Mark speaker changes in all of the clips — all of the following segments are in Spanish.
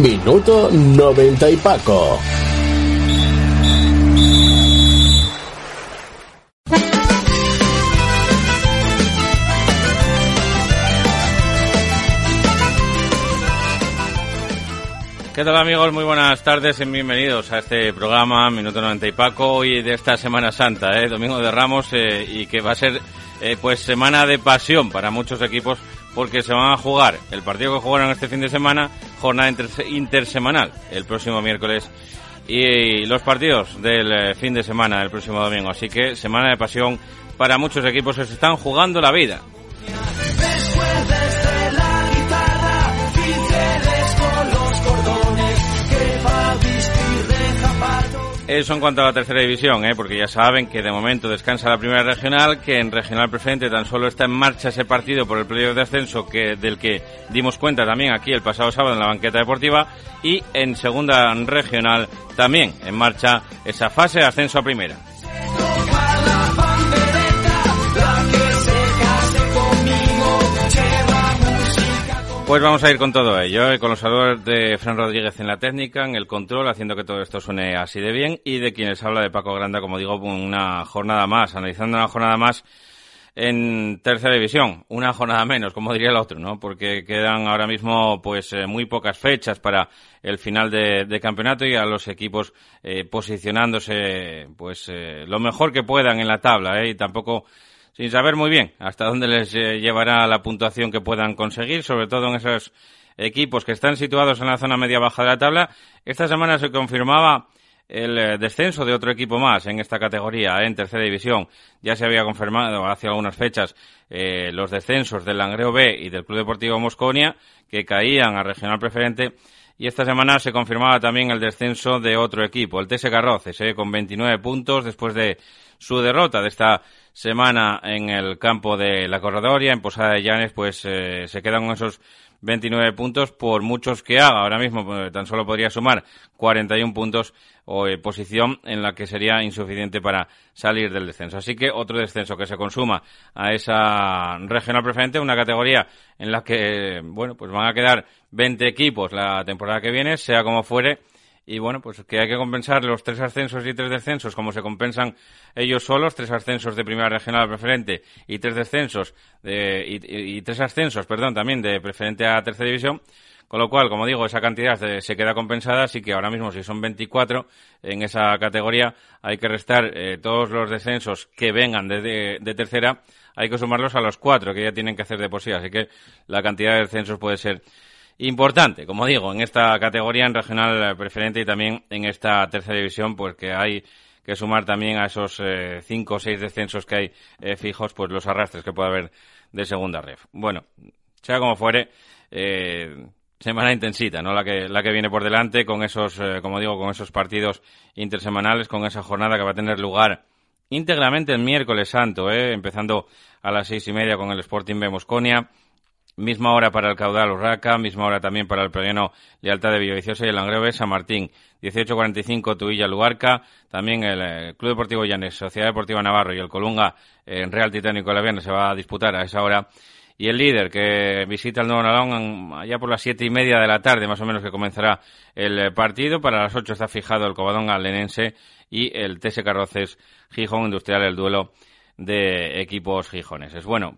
Speaker 1: Minuto 90 y Paco.
Speaker 2: ¿Qué tal amigos? Muy buenas tardes y bienvenidos a este programa Minuto 90 y Paco hoy de esta Semana Santa, ¿eh? Domingo de Ramos eh, y que va a ser eh, pues semana de pasión para muchos equipos porque se van a jugar el partido que jugaron este fin de semana, jornada intersemanal el próximo miércoles y los partidos del eh, fin de semana el próximo domingo. Así que semana de pasión para muchos equipos que se están jugando la vida. Eso en cuanto a la tercera división, ¿eh? porque ya saben que de momento descansa la primera regional, que en regional preferente tan solo está en marcha ese partido por el periodo de ascenso que, del que dimos cuenta también aquí el pasado sábado en la banqueta deportiva y en segunda regional también en marcha esa fase de ascenso a primera. Pues vamos a ir con todo ello, y con los saludos de Fran Rodríguez en la técnica, en el control, haciendo que todo esto suene así de bien, y de quienes habla de Paco Granda, como digo, una jornada más, analizando una jornada más en tercera división, una jornada menos, como diría el otro, ¿no? Porque quedan ahora mismo, pues, eh, muy pocas fechas para el final de, campeonato y a los equipos eh, posicionándose, pues, eh, lo mejor que puedan en la tabla, ¿eh? Y tampoco sin saber muy bien hasta dónde les eh, llevará la puntuación que puedan conseguir, sobre todo en esos equipos que están situados en la zona media-baja de la tabla. Esta semana se confirmaba el eh, descenso de otro equipo más en esta categoría, en tercera división. Ya se había confirmado hace algunas fechas eh, los descensos del Langreo B y del Club Deportivo Mosconia, que caían a regional preferente. Y esta semana se confirmaba también el descenso de otro equipo, el TS Carroces, con 29 puntos después de su derrota de esta semana en el campo de la Corredoria, en Posada de Llanes, pues eh, se quedan con esos 29 puntos por muchos que haga. Ahora mismo pues, tan solo podría sumar 41 puntos o eh, posición en la que sería insuficiente para salir del descenso. Así que otro descenso que se consuma a esa regional preferente, una categoría en la que, bueno, pues van a quedar 20 equipos la temporada que viene, sea como fuere y bueno, pues que hay que compensar los tres ascensos y tres descensos como se compensan ellos solos, tres ascensos de primera regional preferente y tres descensos de, y, tres ascensos, perdón, también de preferente a tercera división. Con lo cual, como digo, esa cantidad se queda compensada, así que ahora mismo si son 24 en esa categoría hay que restar eh, todos los descensos que vengan de, de, tercera, hay que sumarlos a los cuatro que ya tienen que hacer de por sí, así que la cantidad de descensos puede ser importante, como digo, en esta categoría en regional preferente y también en esta tercera división, pues que hay que sumar también a esos eh, cinco o seis descensos que hay eh, fijos, pues los arrastres que puede haber de segunda ref. Bueno, sea como fuere, eh, semana intensita, ¿no? La que, la que viene por delante con esos, como digo, con esos partidos intersemanales, con esa jornada que va a tener lugar íntegramente el miércoles santo, empezando a las seis y media con el Sporting B Mosconia Misma hora para el caudal Urraca, misma hora también para el pleno Lealtad de Villaviciosa y el Langreo San Martín. 18.45 Tuilla Luarca, también el eh, Club Deportivo Llanes, Sociedad Deportiva Navarro y el Colunga en Real Titánico La Viana se va a disputar a esa hora. y el líder que visita el Nuevo Nalón allá por las siete y media de la tarde, más o menos que comenzará el partido. Para las ocho está fijado el Covadonga Lenense y el TS Carroces Gijón Industrial, el duelo de equipos gijoneses. Bueno,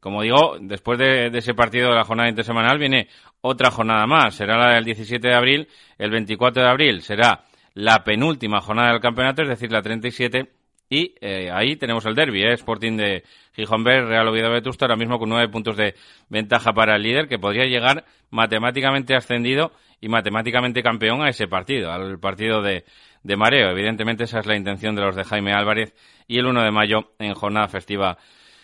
Speaker 2: como digo, después de, ese partido de la jornada intersemanal viene otra jornada más. Será la del 17 de abril. El 24 de abril será la penúltima jornada del campeonato, es decir, la 37. Y eh, ahí tenemos el derby, ¿eh? Sporting de Gijón B, Real Oviedo Vetusta, ahora mismo con nueve puntos de ventaja para el líder, que podría llegar matemáticamente ascendido y matemáticamente campeón a ese partido, al partido de, mareo. Evidentemente esa es la intención de los de Jaime Álvarez y el 1 de mayo en jornada festiva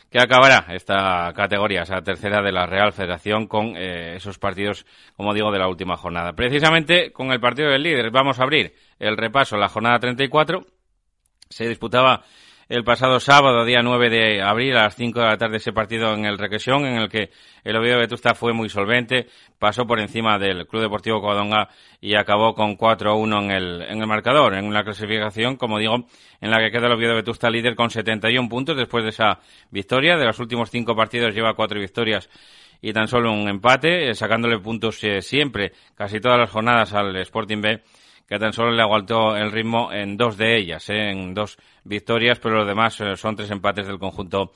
Speaker 2: que acabará esta categoría, esa tercera de la Real Federación con eh, esos partidos, como digo, de la última jornada. Precisamente con el partido del líder vamos a abrir el repaso, la jornada 34. Se disputaba el pasado sábado, día 9 de abril, a las 5 de la tarde, ese partido en el Requesión, en el que el Oviedo de Vetusta fue muy solvente, pasó por encima del Club Deportivo Covadonga y acabó con 4-1 en el, en el marcador, en una clasificación, como digo, en la que queda el Oviedo de Vetusta líder con 71 puntos después de esa victoria. De los últimos cinco partidos lleva cuatro victorias y tan solo un empate, eh, sacándole puntos eh, siempre, casi todas las jornadas al Sporting B que tan solo le aguantó el ritmo en dos de ellas, ¿eh? en dos victorias, pero los demás eh, son tres empates del conjunto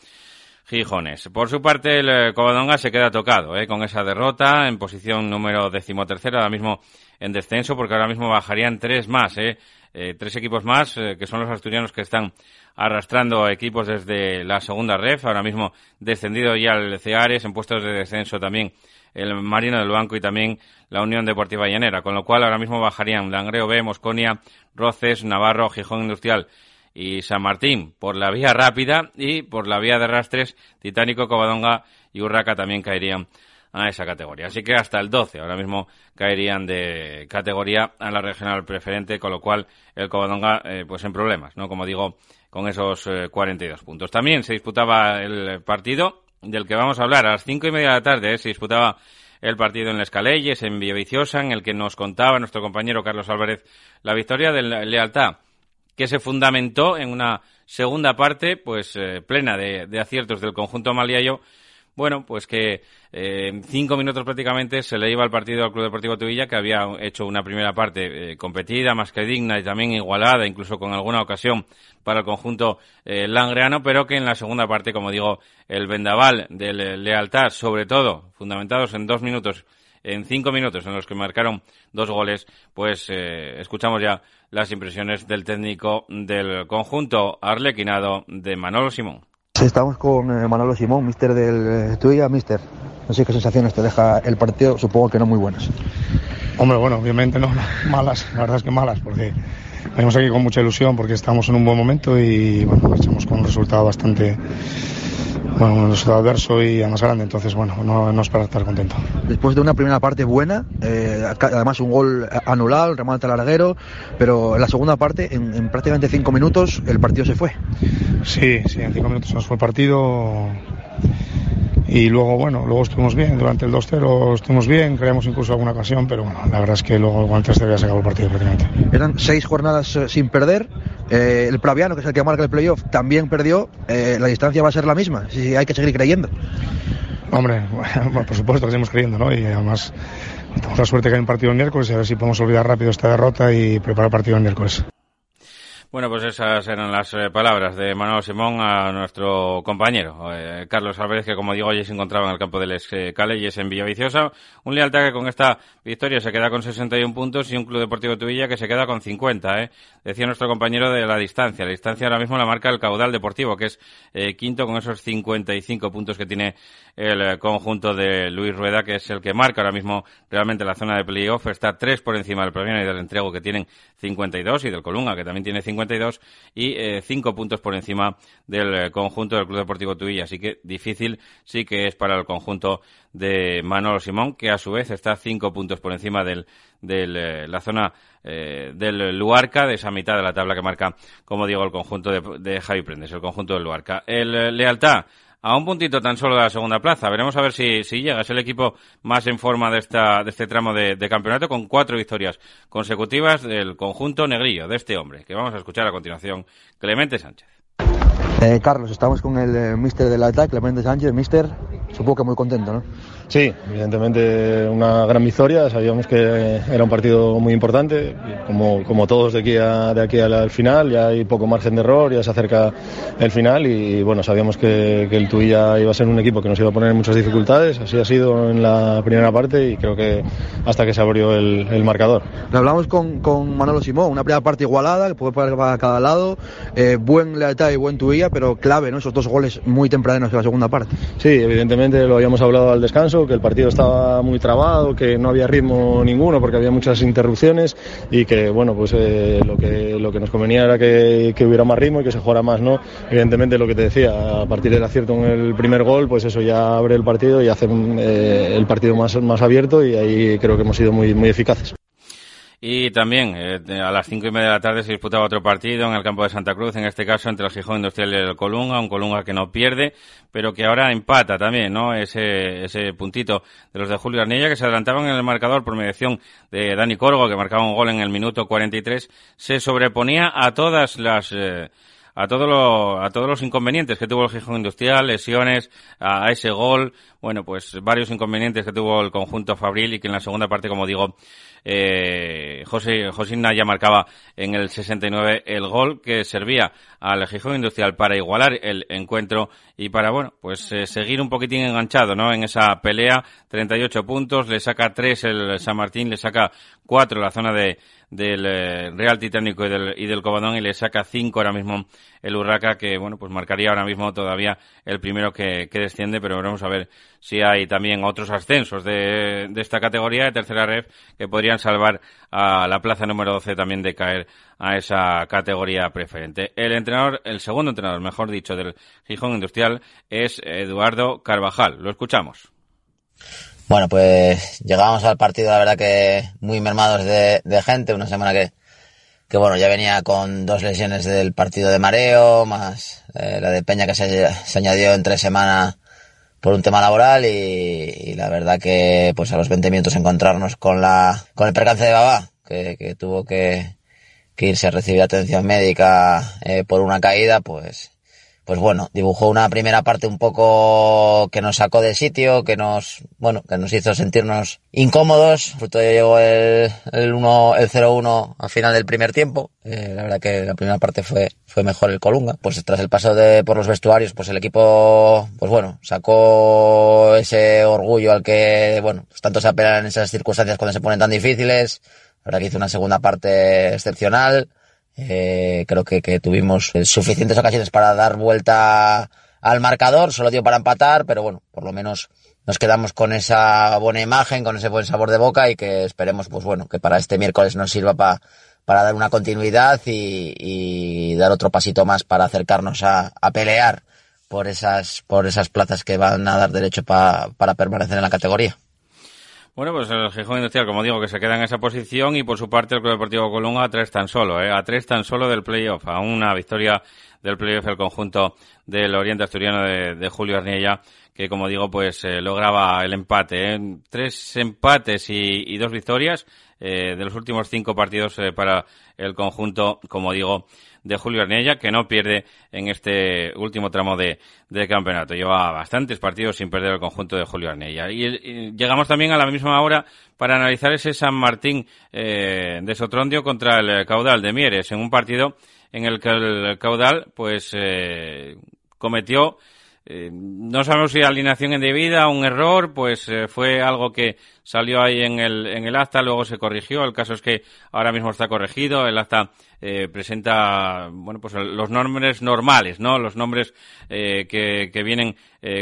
Speaker 2: Gijones. Por su parte, el eh, Covadonga se queda tocado con esa derrota en posición número decimotercera, ahora mismo en descenso, porque ahora mismo bajarían tres más, tres equipos más, que son los asturianos que están arrastrando equipos desde la segunda ref, ahora mismo descendido ya el Ceares, en puestos de descenso también el Marino del Banco y también la Unión Deportiva Llanera, con lo cual ahora mismo bajarían Langreo B, Mosconia, Roces, Navarro, Gijón Industrial y San Martín por la vía rápida y por la vía de rastres Titánico, Covadonga y Urraca también caerían a esa categoría. Así que hasta el 12 ahora mismo caerían de categoría a la regional preferente, con lo cual el Covadonga eh, pues en problemas, ¿no? Como digo, con esos 42 eh, puntos. También se disputaba el partido del que vamos a hablar. A las cinco y media de la tarde eh, se disputaba el partido en Escaleyes, en Villaviciosa, en el que nos contaba nuestro compañero Carlos Álvarez la victoria del Lealtad, que se fundamentó en una segunda parte, pues eh, plena de, aciertos del conjunto maliayo. Bueno, pues que eh, en cinco minutos prácticamente se le iba al partido al Club Deportivo Tuvilla, que había hecho una primera parte eh, competida, más que digna y también igualada, incluso con alguna ocasión para el conjunto langreano, pero que en la segunda parte, como digo, el vendaval de lealtad, sobre todo, fundamentados en dos minutos, en cinco minutos en los que marcaron dos goles, pues escuchamos ya las impresiones del técnico del conjunto arlequinado de Manolo Simón.
Speaker 3: Estamos con eh, Manolo Simón, mister del eh, Tuya, mister. No sé qué sensaciones te deja el partido, supongo que no muy buenas.
Speaker 4: Hombre, bueno, obviamente no, malas, la verdad es que malas, porque venimos aquí con mucha ilusión, porque estamos en un buen momento y bueno, marchamos con un resultado bastante bueno, un resultado adverso y más grande, entonces bueno, no, no es para estar contento.
Speaker 3: Después de una primera parte buena, eh, además un gol anulado, el remate larguero, pero en la segunda parte, en, prácticamente cinco minutos, el partido se fue.
Speaker 4: Sí, sí, en cinco minutos nos fue el partido. Y luego, bueno, luego estuvimos bien, durante el 2-0 estuvimos bien, creamos incluso alguna ocasión, pero bueno, la verdad es que luego con el 3 se acabó el partido prácticamente.
Speaker 3: Eran seis jornadas eh, sin perder, eh, el Praviano, que es el que marca el playoff, también perdió, eh, la distancia va a ser la misma, si hay que seguir creyendo.
Speaker 4: Hombre, por supuesto que seguimos creyendo, ¿no? Y además tenemos la suerte que hay un partido el miércoles y a ver si podemos olvidar rápido esta derrota y preparar el partido el miércoles.
Speaker 2: Bueno, pues esas eran las eh, palabras de Manuel Simón a nuestro compañero, eh, Carlos Álvarez, que como digo, hoy se encontraba en el campo del Escaleyes en Villaviciosa. Un Lealtad que con esta victoria se queda con 61 puntos y un Club Deportivo Tubilla que se queda con 50, ¿eh? Decía nuestro compañero de la distancia. La distancia ahora mismo la marca el Caudal Deportivo, que es eh, quinto con esos 55 puntos que tiene el conjunto de Luis Rueda, que es el que marca ahora mismo realmente la zona de playoff. Está tres por encima del Proviano y del Entrego, que tienen 52, y del Colunga, que también tiene 52, y eh, cinco puntos por encima del eh, conjunto del Club Deportivo Tuilla. Así que difícil sí que es para el conjunto de Manolo Simón, que a su vez está cinco puntos por encima del, de eh, la zona del Luarca, de esa mitad de la tabla que marca, como digo, el conjunto de, de Javi Prendes, el conjunto del Luarca. El Lealtad a un puntito tan solo de la segunda plaza. Veremos a ver si, si llega. Es el equipo más en forma de, esta, de este tramo de, campeonato con cuatro victorias consecutivas del conjunto negrillo de este hombre, que vamos a escuchar a continuación, Clemente Sánchez.
Speaker 3: Eh, Carlos, estamos con el eh, mister del ataque, Clemente Sánchez. Mister, supongo que muy contento, ¿no?
Speaker 4: Sí, evidentemente una gran victoria. Sabíamos que era un partido muy importante, como, como todos de aquí, de aquí al, final. Ya hay poco margen de error, ya se acerca el final y bueno, sabíamos que, el Tuilla iba a ser un equipo que nos iba a poner en muchas dificultades. Así ha sido en la primera parte y creo que hasta que se abrió el, marcador.
Speaker 3: Le hablamos con, con, Manolo Simón, una primera parte igualada, que puede poner para cada lado, eh, buen lealtad y buen Tuilla, pero clave, ¿no? Esos dos goles muy tempranos en la segunda parte.
Speaker 4: Sí, evidentemente lo habíamos hablado al descanso, que el partido estaba muy trabado, que no había ritmo ninguno porque había muchas interrupciones y que bueno, pues eh, lo que lo que nos convenía era que, hubiera más ritmo y que se jugara más, ¿no? Evidentemente lo que te decía, a partir del acierto en el primer gol, pues eso ya abre el partido y hace eh, el partido más, más abierto y ahí creo que hemos sido muy, muy eficaces.
Speaker 2: Y también eh, a las cinco y media de la tarde se disputaba otro partido en el campo de Santa Cruz, en este caso entre el Gijón Industrial y el Colunga, un Colunga que no pierde, pero que ahora empata también, ¿no? Ese, ese puntito de los de Julio Arnilla que se adelantaban en el marcador por mediación de Dani Corgo, que marcaba un gol en el minuto 43, se sobreponía a todas las... Eh, a, todo lo, a todos los inconvenientes que tuvo el Gijón Industrial, lesiones, a, ese gol, bueno, pues varios inconvenientes que tuvo el conjunto Fabril y que en la segunda parte, como digo, eh, José, José Naya marcaba en el 69 el gol que servía al Gijón Industrial para igualar el encuentro y para, bueno, pues eh, seguir un poquitín enganchado, ¿no? En esa pelea, 38 puntos, le saca 3 el San Martín, le saca 4 la zona de, del eh, Real Titánico y del, y del y le saca 5 ahora mismo el Urraca que, bueno, pues marcaría ahora mismo todavía el primero que, que desciende, pero vamos a ver si hay también otros ascensos de, de esta categoría de tercera red que podrían salvar a la plaza número 12 también de caer a esa categoría preferente. El entrenador, el segundo entrenador, mejor dicho, del Gijón Industrial es Eduardo Carvajal. Lo escuchamos.
Speaker 5: Bueno, pues llegamos al partido, la verdad que muy mermados de, gente, una semana que, que bueno, ya venía con dos lesiones del partido de mareo, más eh, la de Peña que se, añadió en tres semanas por un tema laboral y, la verdad que pues a los 20 minutos encontrarnos con la con el percance de Baba, que, que tuvo que, que, irse a recibir atención médica eh, por una caída, pues pues bueno, dibujó una primera parte un poco que nos sacó del sitio, que nos, bueno, que nos hizo sentirnos incómodos. Fruto de llegó el, el 1, el 0-1 al final del primer tiempo. Eh, la verdad que la primera parte fue, fue mejor el Colunga. Pues tras el paso de, por los vestuarios, pues el equipo, pues bueno, sacó ese orgullo al que, bueno, pues tanto se apelan en esas circunstancias cuando se ponen tan difíciles. La verdad que hizo una segunda parte excepcional. Eh, creo que, que tuvimos suficientes ocasiones para dar vuelta al marcador, solo dio para empatar, pero bueno, por lo menos nos quedamos con esa buena imagen, con ese buen sabor de boca y que esperemos, pues bueno, que para este miércoles nos sirva para para dar una continuidad y, y, dar otro pasito más para acercarnos a, a, pelear por esas, por esas plazas que van a dar derecho pa, para permanecer en la categoría.
Speaker 2: Bueno, pues el Gijón Industrial, como digo, que se queda en esa posición y por su parte el Club Deportivo Colunga a tres tan solo, ¿eh? a tres tan solo del playoff, a una victoria del playoff el conjunto del Oriente Asturiano de, Julio Arniella, que como digo, pues eh, lograba el empate. ¿eh? Tres empates y, dos victorias eh, de los últimos cinco partidos eh, para el conjunto, como digo, de Julio Arniella, que no pierde en este último tramo de, campeonato. Lleva bastantes partidos sin perder el conjunto de Julio Arniella. Y, llegamos también a la misma hora para analizar ese San Martín eh, de Sotrondio contra el Caudal de Mieres, en un partido en el que el Caudal, pues, eh, cometió eh, no sabemos si alineación indebida, un error, pues eh, fue algo que salió ahí en el, en el acta, luego se corrigió. El caso es que ahora mismo está corregido. El acta eh, presenta, bueno, pues los nombres normales, ¿no? Los nombres que, que vienen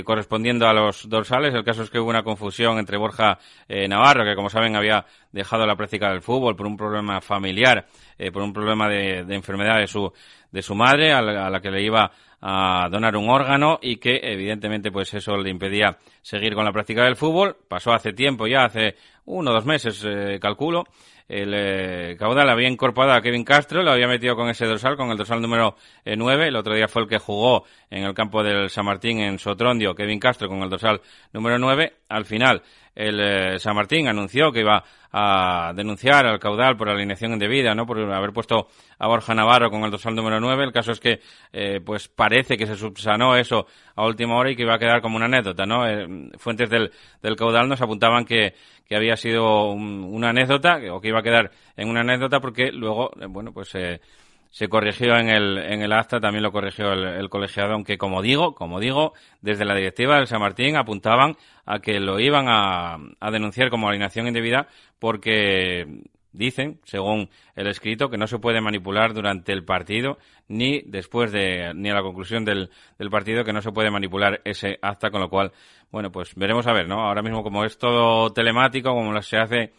Speaker 2: correspondiendo a los dorsales. El caso es que hubo una confusión entre Borja Navarro, que como saben había dejado la práctica del fútbol por un problema familiar, por un problema de, de enfermedad de su, de su madre, a la que le iba a donar un órgano y que evidentemente pues eso le impedía seguir con la práctica del fútbol. Pasó hace tiempo, ya hace uno o dos meses, eh, calculo. el eh, caudal había incorporado a Kevin Castro, lo había metido con ese dorsal, con el dorsal número 9. Eh, el otro día fue el que jugó en el campo del San Martín en Sotrondio, Kevin Castro con el dorsal número 9. Al final, el eh, San Martín anunció que iba a denunciar al caudal por alineación indebida, ¿no? Por haber puesto a Borja Navarro con el dorsal número 9. El caso es que, eh, pues parece que se subsanó eso a última hora y que iba a quedar como una anécdota, ¿no? Eh, fuentes del, del caudal nos apuntaban que, que había sido una anécdota o que iba a quedar en una anécdota porque luego, bueno, pues se corrigió en el, en el acta, también lo corrigió el, colegiado, aunque como digo, como digo, desde la directiva del San Martín apuntaban a que lo iban a, a denunciar como alineación indebida porque dicen, según el escrito, que no se puede manipular durante el partido ni después de, ni a la conclusión del, del partido, que no se puede manipular ese acta, con lo cual, bueno, pues veremos a ver, ¿no? Ahora mismo como es todo telemático, como se hace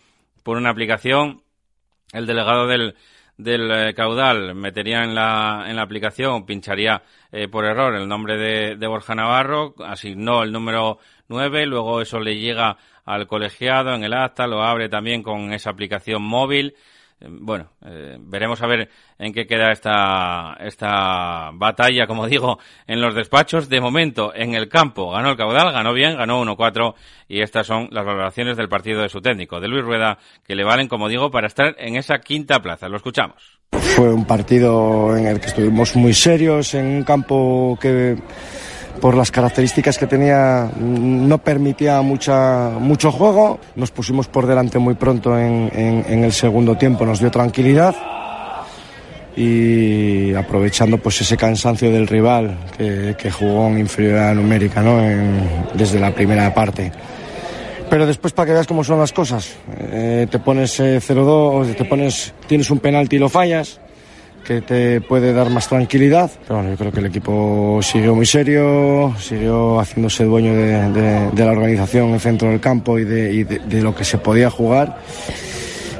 Speaker 2: por una aplicación, el delegado del, del eh, caudal metería en la, en la aplicación, pincharía eh, por error el nombre de, de, Borja Navarro, asignó el número 9, luego eso le llega al colegiado en el acta, lo abre también con esa aplicación móvil, bueno, eh, veremos a ver en qué queda esta, esta batalla, como digo, en los despachos. De momento, en el campo, ganó el caudal, ganó bien, ganó 1-4 y estas son las valoraciones del partido de su técnico, de Luis Rueda, que le valen, como digo, para estar en esa quinta plaza. Lo escuchamos.
Speaker 6: Fue un partido en el que estuvimos muy serios, en un campo que por las características que tenía no permitía mucha, mucho juego. Nos pusimos por delante muy pronto en, en, el segundo tiempo, nos dio tranquilidad y aprovechando pues ese cansancio del rival que, que jugó en inferioridad numérica ¿no? desde la primera parte. Pero después para que veas cómo son las cosas, eh, te pones 0-2, eh, te pones, tienes un penalti y lo fallas, que te puede dar más tranquilidad. Pero bueno, yo creo que el equipo siguió muy serio, siguió haciéndose dueño de, la organización en el centro del campo y, de, y de, lo que se podía jugar.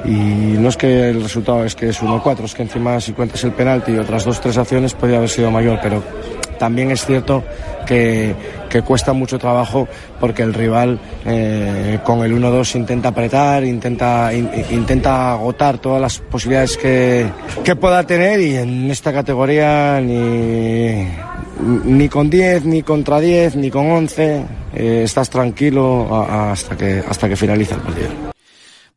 Speaker 6: Y no es que el resultado es que es 1-4, es que encima si cuentas el penalti y otras dos, tres acciones podría haber sido mayor, pero también es cierto que, que cuesta mucho trabajo porque el rival eh, con el 1-2 intenta apretar, intenta, intenta agotar todas las posibilidades que, que pueda tener y en esta categoría ni, ni con 10, ni contra 10, ni con 11 eh, estás tranquilo hasta que, hasta que finaliza el partido.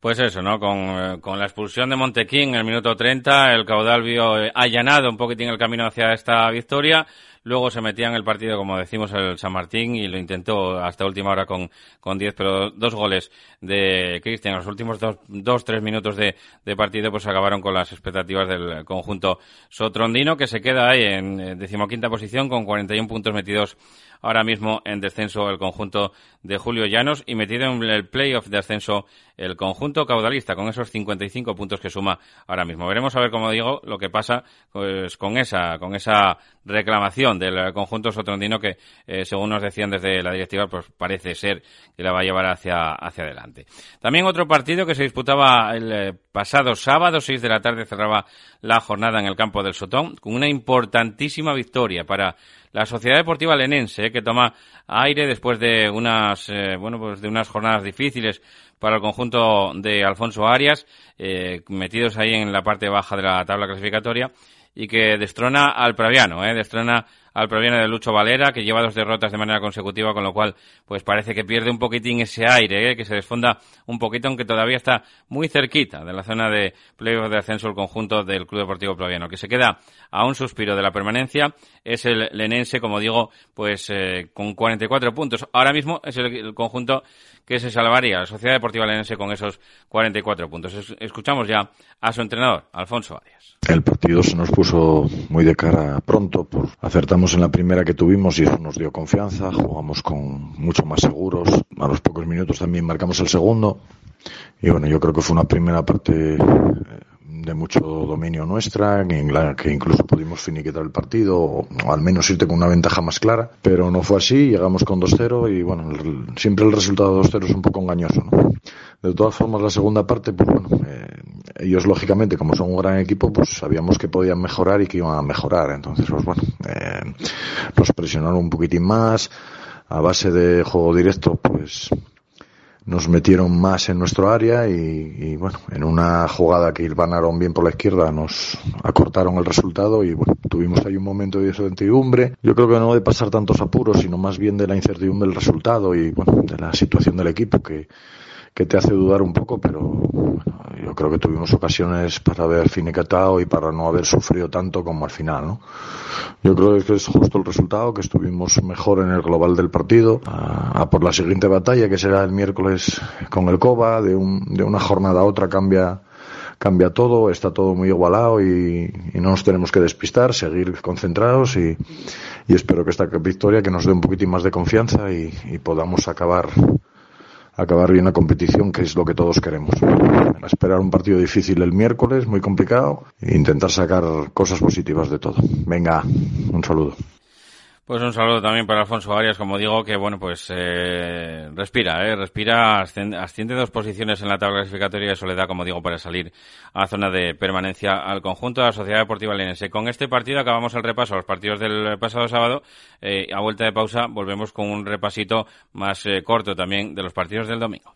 Speaker 2: Pues eso, ¿no? Con, eh, con, la expulsión de Montequín en el minuto 30, el caudal vio allanado un poquitín el camino hacia esta victoria. Luego se metía en el partido, como decimos, el San Martín y lo intentó hasta última hora con, con 10, pero dos goles de Cristian los últimos dos, dos tres minutos de, de, partido, pues acabaron con las expectativas del conjunto sotrondino, que se queda ahí en eh, decimoquinta posición con 41 puntos metidos ahora mismo en descenso el conjunto de Julio Llanos y metido en el playoff de ascenso el conjunto caudalista con esos 55 puntos que suma ahora mismo. Veremos a ver, como digo, lo que pasa pues, con esa con esa reclamación del conjunto sotrondino que, eh, según nos decían desde la directiva, pues parece ser que la va a llevar hacia, hacia adelante. También otro partido que se disputaba el eh, pasado sábado, 6 de la tarde, cerraba la jornada en el campo del Sotón con una importantísima victoria para la Sociedad Deportiva Lenense, que toma aire después de unas, eh, bueno, pues de unas jornadas difíciles para el conjunto de Alfonso Arias, eh, metidos ahí en la parte baja de la tabla clasificatoria, y que destrona al Praviano, eh, destrona al proviene de Lucho Valera, que lleva dos derrotas de manera consecutiva, con lo cual pues parece que pierde un poquitín ese aire, ¿eh? que se desfonda un poquito, aunque todavía está muy cerquita de la zona de playoff de ascenso el conjunto del Club Deportivo Proviano, que se queda a un suspiro de la permanencia, es el lenense, como digo, pues eh, con 44 puntos. Ahora mismo es el, conjunto que se salvaría, la Sociedad Deportiva Lenense, con esos 44 puntos. escuchamos ya a su entrenador, Alfonso Arias.
Speaker 7: El partido se nos puso muy de cara pronto, por acertamos en la primera que tuvimos y eso nos dio confianza, jugamos con mucho más seguros, a los pocos minutos también marcamos el segundo y bueno, yo creo que fue una primera parte eh, de mucho dominio nuestra, que incluso pudimos finiquitar el partido, o, al menos irte con una ventaja más clara, pero no fue así, llegamos con 2-0 y bueno, siempre el resultado de 2-0 es un poco engañoso, ¿no? De todas formas, la segunda parte, pues bueno, eh, ellos lógicamente, como son un gran equipo, pues sabíamos que podían mejorar y que iban a mejorar, entonces, pues bueno, eh, nos presionaron un poquitín más, a base de juego directo, pues nos metieron más en nuestro área y, bueno, en una jugada que ganaron bien por la izquierda nos acortaron el resultado y bueno, tuvimos ahí un momento de incertidumbre. Yo creo que no de pasar tantos apuros, sino más bien de la incertidumbre del resultado y bueno, de la situación del equipo que que te hace dudar un poco, pero yo creo que tuvimos ocasiones para haber finicatado y para no haber sufrido tanto como al final, ¿no? Yo creo que es justo el resultado, que estuvimos mejor en el global del partido, a, por la siguiente batalla, que será el miércoles con el Coba, de, un, de una jornada a otra cambia cambia todo, está todo muy igualado y, no nos tenemos que despistar, seguir concentrados y, y, espero que esta victoria que nos dé un poquitín más de confianza y, y podamos acabar acabar bien la competición, que es lo que todos queremos. Esperar un partido difícil el miércoles, muy complicado, e intentar sacar cosas positivas de todo. Venga, un saludo.
Speaker 2: Pues un saludo también para Alfonso Arias, como digo, que bueno, pues eh, respira, eh, respira, asciende, dos posiciones en la tabla clasificatoria de Soledad, como digo, para salir a zona de permanencia al conjunto de la Sociedad Deportiva Lenense. Con este partido acabamos el repaso a los partidos del pasado sábado. Eh, a vuelta de pausa volvemos con un repasito más eh, corto también de los partidos del domingo.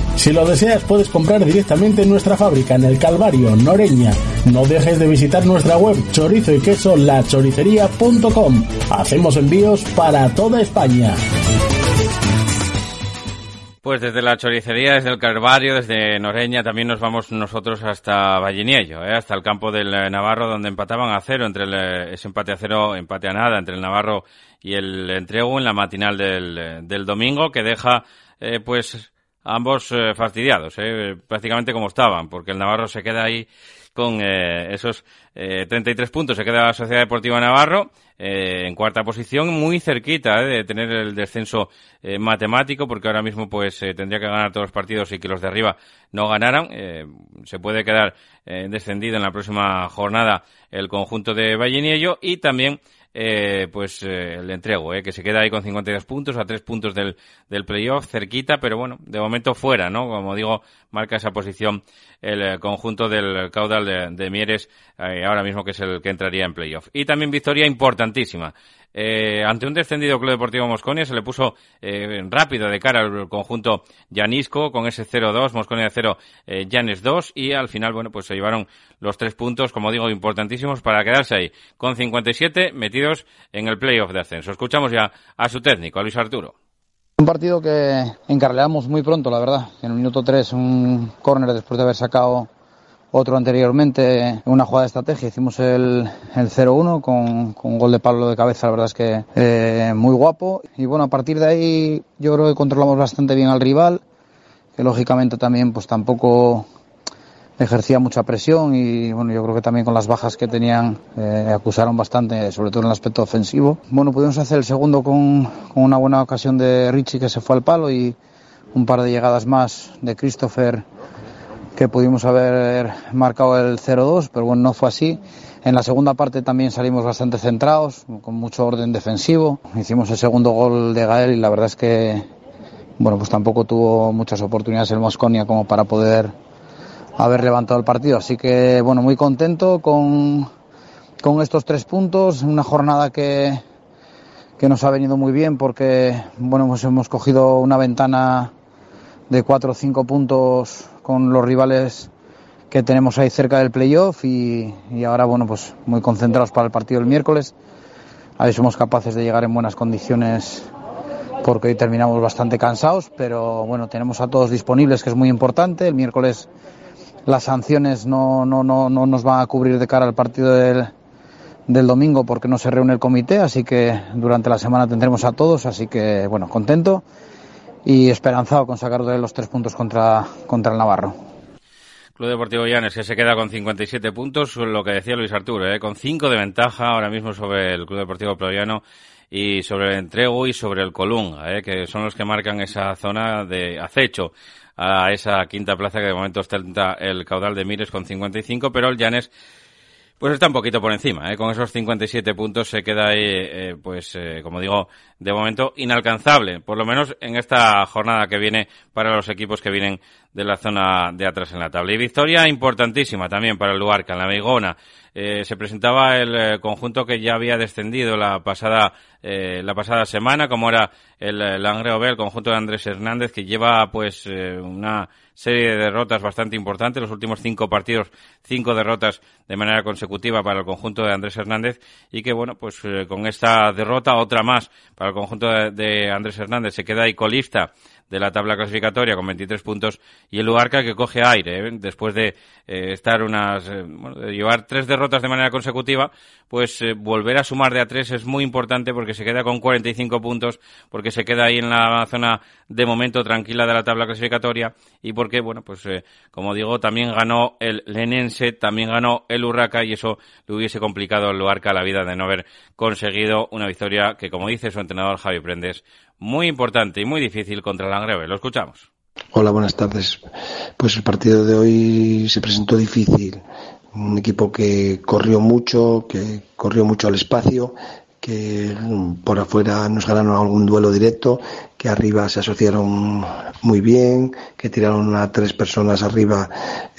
Speaker 1: Si lo deseas puedes comprar directamente en nuestra fábrica en el Calvario, Noreña. No dejes de visitar nuestra web chorizo y queso lachoricería.com. Hacemos envíos para toda España.
Speaker 2: Pues desde la choricería, desde el Calvario, desde Noreña, también nos vamos nosotros hasta Valliniello, ¿eh? hasta el campo del eh, Navarro, donde empataban a cero, entre el, eh, ese empate a cero, empate a nada, entre el Navarro y el Entrego en la matinal del, del domingo, que deja, pues, ambos eh, fastidiados, eh, prácticamente como estaban, porque el Navarro se queda ahí con eh, esos eh, 33 puntos, se queda la Sociedad Deportiva Navarro eh, en cuarta posición, muy cerquita de tener el descenso matemático, porque ahora mismo pues tendría que ganar todos los partidos y que los de arriba no ganaran. se puede quedar descendido en la próxima jornada el conjunto de Valliniello y también eh, pues eh, le entrego, eh, que se queda ahí con 52 puntos, a 3 puntos del, del playoff, cerquita, pero bueno, de momento fuera, ¿no? Como digo, marca esa posición el eh, conjunto del caudal de, de Mieres, eh, ahora mismo que es el que entraría en playoff. Y también victoria importantísima eh, ante un descendido Club Deportivo Mosconia se le puso eh, rápido de cara al conjunto Janisco con ese 0-2, Mosconia 0, eh, 2 y al final, bueno, pues se llevaron los tres puntos, como digo, importantísimos para quedarse ahí con 57 metidos en el playoff de ascenso. Escuchamos ya a su técnico, a Luis Arturo.
Speaker 8: Un partido que encarleamos muy pronto, la verdad. En el minuto 3, un córner después de haber sacado otro anteriormente en una jugada de estrategia. Hicimos el, el 0-1 con, con, un gol de Pablo de cabeza, la verdad es que eh, muy guapo. Y bueno, a partir de ahí yo creo que controlamos bastante bien al rival, que lógicamente también pues tampoco ejercía mucha presión y bueno, yo creo que también con las bajas que tenían eh, acusaron bastante, sobre todo en el aspecto ofensivo. Bueno, pudimos hacer el segundo con, con, una buena ocasión de Richie que se fue al palo y un par de llegadas más de Christopher que pudimos haber marcado el 0-2, pero bueno, no fue así. En la segunda parte también salimos bastante centrados, con mucho orden defensivo. Hicimos el segundo gol de Gael y la verdad es que, bueno, pues tampoco tuvo muchas oportunidades el Mosconia como para poder haber levantado el partido. Así que, bueno, muy contento con, con estos tres puntos. Una jornada que, que nos ha venido muy bien porque, bueno, pues hemos cogido una ventana de cuatro o cinco puntos con los rivales que tenemos ahí cerca del playoff y, y ahora, bueno, pues muy concentrados para el partido del miércoles. A ver si somos capaces de llegar en buenas condiciones porque hoy terminamos bastante cansados, pero bueno, tenemos a todos disponibles, que es muy importante. El miércoles las sanciones no, no, no, no nos van a cubrir de cara al partido del, del domingo porque no se reúne el comité, así que durante la semana tendremos a todos, así que bueno, contento y esperanzado con sacar de los tres puntos contra, contra el Navarro.
Speaker 2: Club Deportivo Llanes que se queda con 57 puntos, lo que decía Luis Arturo, ¿eh? con 5 de ventaja ahora mismo sobre el Club Deportivo Proviano y sobre el Entrego y sobre el Colunga, ¿eh? que son los que marcan esa zona de acecho a esa quinta plaza que de momento ostenta el caudal de Mires con 55, pero el Llanes pues está un poquito por encima, ¿eh? con esos 57 puntos se queda ahí, eh, pues eh, como digo, de momento inalcanzable, por lo menos en esta jornada que viene para los equipos que vienen de la zona de atrás en la tabla. Y victoria importantísima también para el Luarca, en la Meigona. Eh, se presentaba el eh, conjunto que ya había descendido la pasada eh, la pasada semana, como era el Langreo B, el conjunto de Andrés Hernández, que lleva pues una serie de derrotas bastante importantes. Los últimos cinco partidos, cinco derrotas de manera consecutiva para el conjunto de Andrés Hernández y que bueno, pues con esta derrota otra más para el conjunto de, de Andrés Hernández se queda ahí colista de la tabla clasificatoria con 23 puntos y el Luarca que coge aire ¿eh? después de eh, estar unas eh, bueno, de llevar tres derrotas de manera consecutiva pues volver a sumar de a tres es muy importante porque se queda con 45 puntos porque se queda ahí en la zona de momento tranquila de la tabla clasificatoria y porque bueno pues como digo también ganó el Lenense también ganó el Urraca y eso le hubiese complicado al Luarca la vida de no haber conseguido una victoria que como dice su entrenador Javi Prendes muy importante y muy difícil contra el Langreve. Lo escuchamos.
Speaker 9: Hola, buenas tardes. Pues el partido de hoy se presentó difícil. Un equipo que corrió mucho, que corrió mucho al espacio, que por afuera nos ganaron algún duelo directo, que arriba se asociaron muy bien, que tiraron a tres personas arriba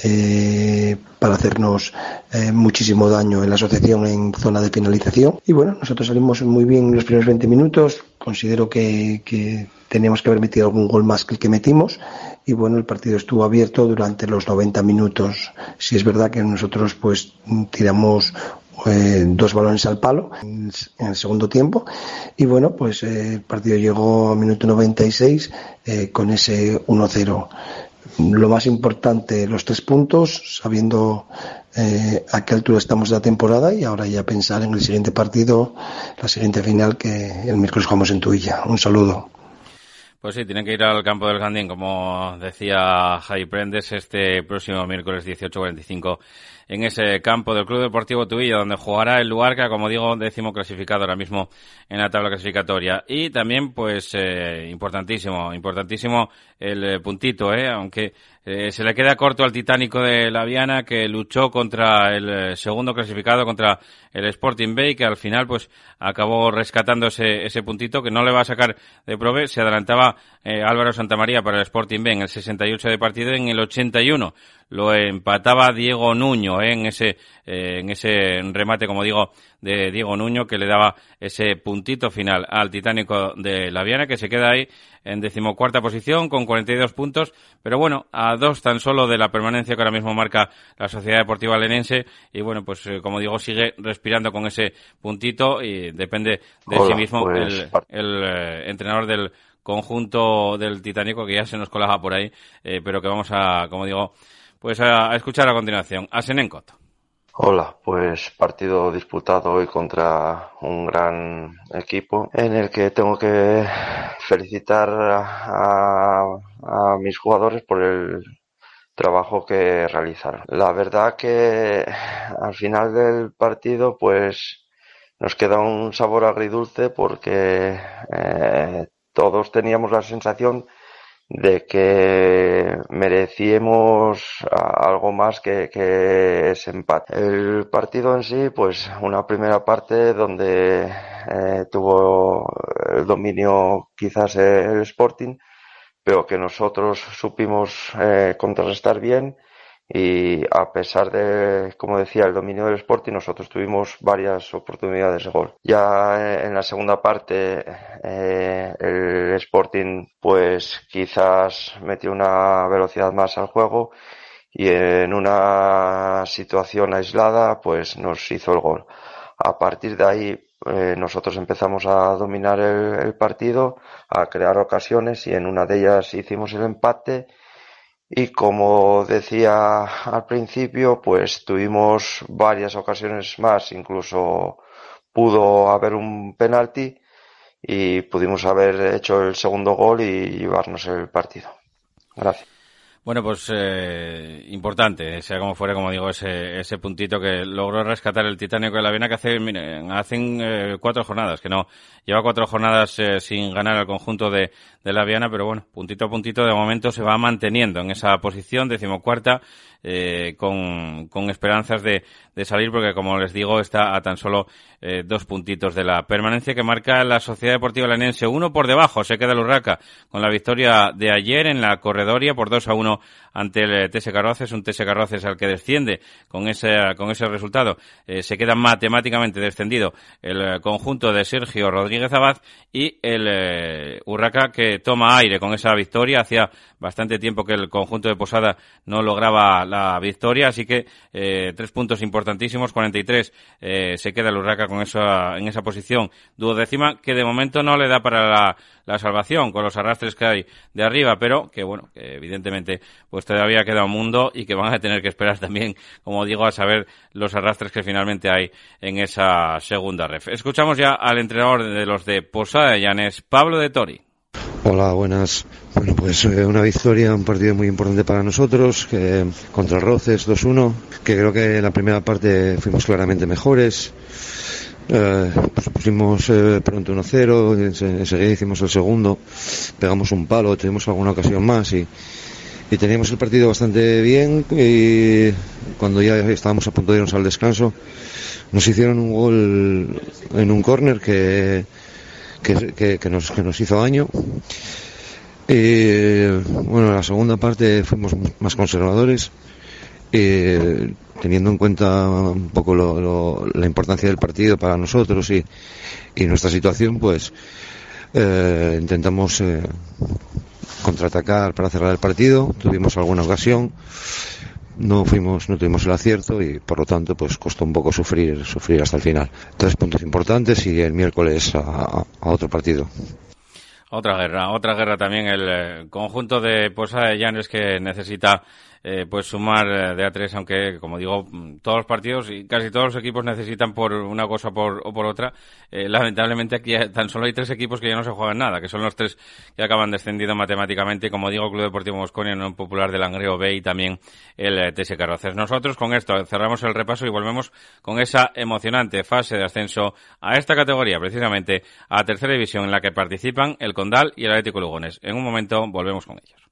Speaker 9: eh, para hacernos eh, muchísimo daño en la asociación en zona de finalización. Y bueno, nosotros salimos muy bien en los primeros 20 minutos, considero que, que teníamos que haber metido algún gol más que el que metimos y bueno, el partido estuvo abierto durante los 90 minutos. Si es verdad que nosotros pues tiramos eh, dos balones al palo en, el segundo tiempo y bueno, pues eh, el partido llegó a minuto 96 eh, con ese 1-0. Lo más importante, los tres puntos, sabiendo eh, a qué altura estamos de la temporada y ahora ya pensar en el siguiente partido, la siguiente final que el miércoles jugamos en Tuilla. Un saludo.
Speaker 2: Pues sí, tienen que ir al campo del Gandín, como decía Jai Prendes, este próximo miércoles 18.45 en ese campo del Club Deportivo Tuvilla, donde jugará el Luarca, como digo, décimo clasificado ahora mismo en la tabla clasificatoria. Y también, pues, eh, importantísimo, importantísimo el eh, puntito, ¿eh? aunque eh, se le queda corto al Titánico de la Viana, que luchó contra el segundo clasificado, contra el Sporting Bay, que al final, pues, acabó rescatando ese, ese puntito, que no le va a sacar de prove. Se adelantaba Álvaro Santamaría para el Sporting Bay en el 68 de partido, en el 81 lo empataba Diego Nuño ¿eh? en ese eh, en ese remate, como digo, de Diego Nuño que le daba ese puntito final al Titánico de la Viana que se queda ahí en decimocuarta posición con 42 puntos, pero bueno, a dos tan solo de la permanencia que ahora mismo marca la Sociedad Deportiva Lenense y bueno, pues eh, como digo, sigue respirando con ese puntito y depende de sí mismo pues, el, entrenador del conjunto del Titánico que ya se nos colaba por ahí, pero que vamos a, como digo, pues a, escuchar a continuación. A Senencot.
Speaker 10: Hola, pues partido disputado hoy contra un gran equipo en el que tengo que felicitar a, mis jugadores por el trabajo que realizaron. La verdad que al final del partido pues nos queda un sabor agridulce porque eh, todos teníamos la sensación de que merecíamos algo más que, ese empate. El partido en sí, pues una primera parte donde eh, tuvo el dominio quizás el Sporting, pero que nosotros supimos eh, contrarrestar bien y a pesar de, como decía, el dominio del Sporting, nosotros tuvimos varias oportunidades de gol. Ya en la segunda parte eh, el Sporting pues quizás metió una velocidad más al juego y en una situación aislada pues nos hizo el gol. A partir de ahí eh, nosotros empezamos a dominar el partido, a crear ocasiones y en una de ellas hicimos el empate y como decía al principio, pues tuvimos varias ocasiones más, incluso pudo haber un penalti y pudimos haber hecho el segundo gol y llevarnos el partido. Gracias.
Speaker 2: Bueno, pues eh, importante, sea como fuera, como digo, ese, ese puntito que logró rescatar el Titánico de la Viena que hace, miren, hacen eh, cuatro jornadas, que no, lleva cuatro jornadas eh, sin ganar al conjunto de, de la Viana, pero bueno, puntito a puntito de momento se va manteniendo en esa posición, decimocuarta, eh, con, con esperanzas de, de salir, porque como les digo, está a tan solo eh, dos puntitos de la permanencia que marca la Sociedad Deportiva Lanense. Uno por debajo, se queda el Urraca con la victoria de ayer en la corredoria por 2 a 1 ante el TS Carroces, un TS Carroces al que desciende con ese, con ese resultado. Eh, se queda matemáticamente descendido el conjunto de Sergio Rodríguez Abad y el eh, Urraca que toma aire con esa victoria. Hacía bastante tiempo que el conjunto de Posada no lograba la victoria, así que eh, tres puntos importantísimos, 43 eh, se queda el Urraca con esa, en esa posición duodécima que de momento no le da para la, salvación con los arrastres que hay de arriba, pero que bueno, que evidentemente pues todavía queda un mundo y que van a tener que esperar también, como digo, a saber los arrastres que finalmente hay en esa segunda ref. Escuchamos ya al entrenador de los de Posada de Pablo de Tori.
Speaker 11: Hola, buenas. Bueno, pues eh, una victoria, un partido muy importante para nosotros, que, contra el Roces 2-1, que creo que en la primera parte fuimos claramente mejores. Eh, pues pusimos eh, pronto 1-0, enseguida hicimos el segundo, pegamos un palo, tuvimos alguna ocasión más y, y teníamos el partido bastante bien y cuando ya estábamos a punto de irnos al descanso nos hicieron un gol en un córner que que, nos, que nos hizo daño. Y bueno, en la segunda parte fuimos más conservadores, teniendo en cuenta un poco lo, la importancia del partido para nosotros y, y nuestra situación, pues eh, intentamos eh, contraatacar para cerrar el partido. Tuvimos alguna ocasión, no fuimos, no tuvimos el acierto y por lo tanto pues costó un poco sufrir, sufrir hasta el final. Tres puntos importantes y el miércoles a, otro partido.
Speaker 2: Otra guerra, otra guerra también el eh, conjunto de Posada de Llanes que necesita eh, pues sumar eh, de a tres, aunque como digo, mm, todos los partidos y casi todos los equipos necesitan por una cosa por, o por otra. Eh, lamentablemente aquí tan solo hay tres equipos que ya no se juegan nada, que son los tres que acaban descendiendo matemáticamente, como digo, Club Deportivo Mosconia, un popular del Langreo B y también el TS Carroces. Nosotros con esto cerramos el repaso y volvemos con esa emocionante fase de ascenso a esta categoría, precisamente a tercera división en la que participan el Condal y el Atlético Lugones. En un momento volvemos con ellos.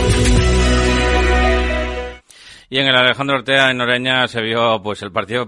Speaker 2: Y en el Alejandro Ortega en Oreña se vio pues el partido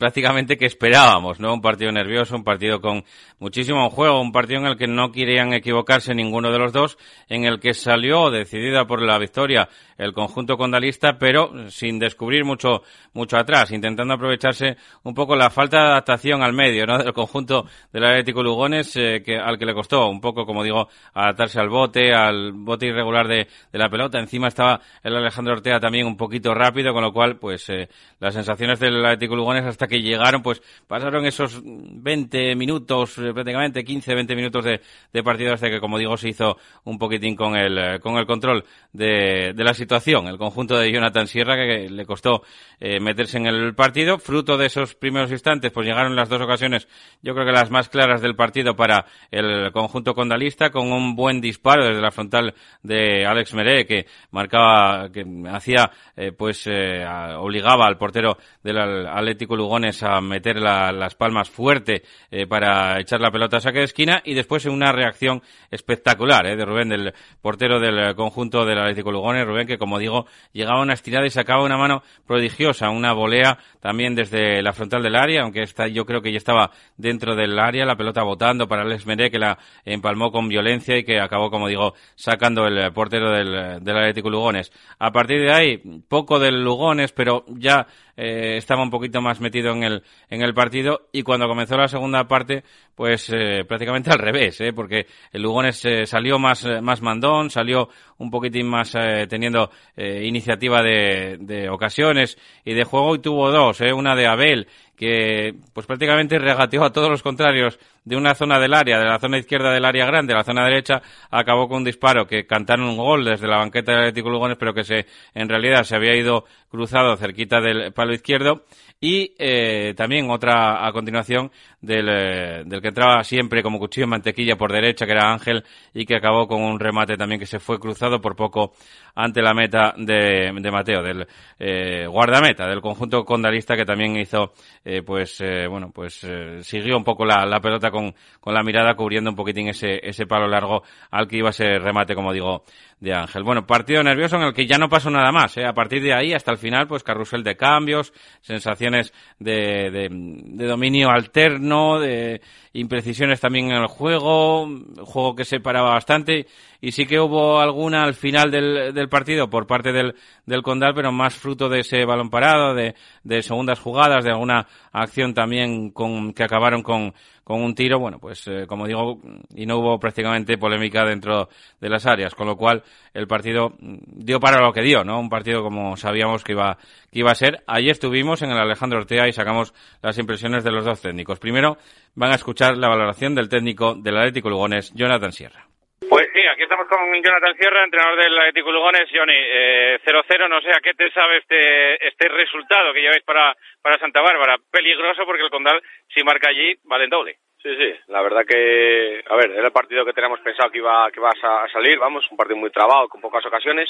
Speaker 2: prácticamente que esperábamos, ¿no? Un partido nervioso, un partido con muchísimo juego, un partido en el que no querían equivocarse ninguno de los dos, en el que salió decidida por la victoria el conjunto condalista, pero sin descubrir mucho, mucho atrás, intentando aprovecharse un poco la falta de adaptación al medio, ¿no? Del conjunto del Atlético Lugones, eh, que, al que le costó un poco, como digo, adaptarse al bote, al bote irregular de, de la pelota. Encima estaba el Alejandro Ortega también un poquito rápido, con lo cual, pues, eh, las sensaciones del Atlético Lugones hasta que llegaron, pues, pasaron esos 20 minutos, eh, prácticamente 15, 20 minutos de, partido hasta que, como digo, se hizo un poquitín con el, con el control de, de la situación el conjunto de Jonathan Sierra, que le costó eh, meterse en el partido. Fruto de esos primeros instantes, pues llegaron las dos ocasiones, yo creo que las más claras del partido para el conjunto condalista, con un buen disparo desde la frontal de Alex Meré, que marcaba, que hacía, eh, pues, eh, obligaba al portero del Atlético Lugones a meter las palmas fuerte para echar la pelota a saque de esquina y después una reacción espectacular de Rubén, del portero del conjunto del Atlético Lugones, Rubén, que como digo, llegaba una estirada y sacaba una mano prodigiosa, una volea también desde la frontal del área, aunque esta yo creo que ya estaba dentro del área, la pelota botando para Alex Meré, que la empalmó con violencia y que acabó, como digo, sacando el portero del Atlético Lugones. A partir de ahí, poco del Lugones, pero ya eh, estaba un poquito más metido en el, en el partido y cuando comenzó la segunda parte, pues eh, prácticamente al revés, ¿eh? porque el Lugones eh, salió más, eh, más mandón, salió un poquitín más teniendo iniciativa de, de, ocasiones y de juego y tuvo dos, una de Abel que pues prácticamente regateó a todos los contrarios de una zona del área, de la zona izquierda del área grande, la zona derecha, acabó con un disparo que cantaron un gol desde la banqueta del Atlético Lugones, pero que se, en realidad se había ido cruzado cerquita del palo izquierdo. Y eh, también otra a continuación del, eh, del que entraba siempre como cuchillo en mantequilla por derecha, que era Ángel, y que acabó con un remate también que se fue cruzado por poco ante la meta de, de Mateo, del eh, guardameta, del conjunto condalista que también hizo, eh, pues, eh, bueno, pues eh, siguió un poco la, la pelota con, con la mirada cubriendo un poquitín ese, ese palo largo al que iba ese remate, como digo, de Ángel. Bueno, partido nervioso en el que ya no pasó nada más. ¿eh? A partir de ahí hasta el final, pues carrusel de cambios, sensaciones de, de, de dominio alterno, de imprecisiones también en el juego, juego que se paraba bastante y sí que hubo alguna al final del, del partido por parte del, del Condal, pero más fruto de ese balón parado, de, de segundas jugadas, de alguna acción también con, que acabaron con, con un tiro, bueno, pues eh, como digo, y no hubo prácticamente polémica dentro de las áreas, con lo cual el partido dio para lo que dio, ¿no? Un partido como sabíamos que iba, que iba a ser. Ayer estuvimos en el Alejandro Ortega y sacamos las impresiones de los dos técnicos. Primero van a escuchar la valoración del técnico del Atlético Lugones, Jonathan Sierra.
Speaker 12: Pues sí, aquí estamos con Jonathan Sierra, entrenador del Atlético Lugones. Johnny, 0-0, eh, no sé a qué te sabe este, este resultado que lleváis para, para Santa Bárbara. Peligroso porque el Condal, si marca allí, vale en doble.
Speaker 13: Sí, sí, la verdad que, a ver, era el partido que teníamos pensado que iba, que iba a salir, vamos, un partido muy trabado, con pocas ocasiones.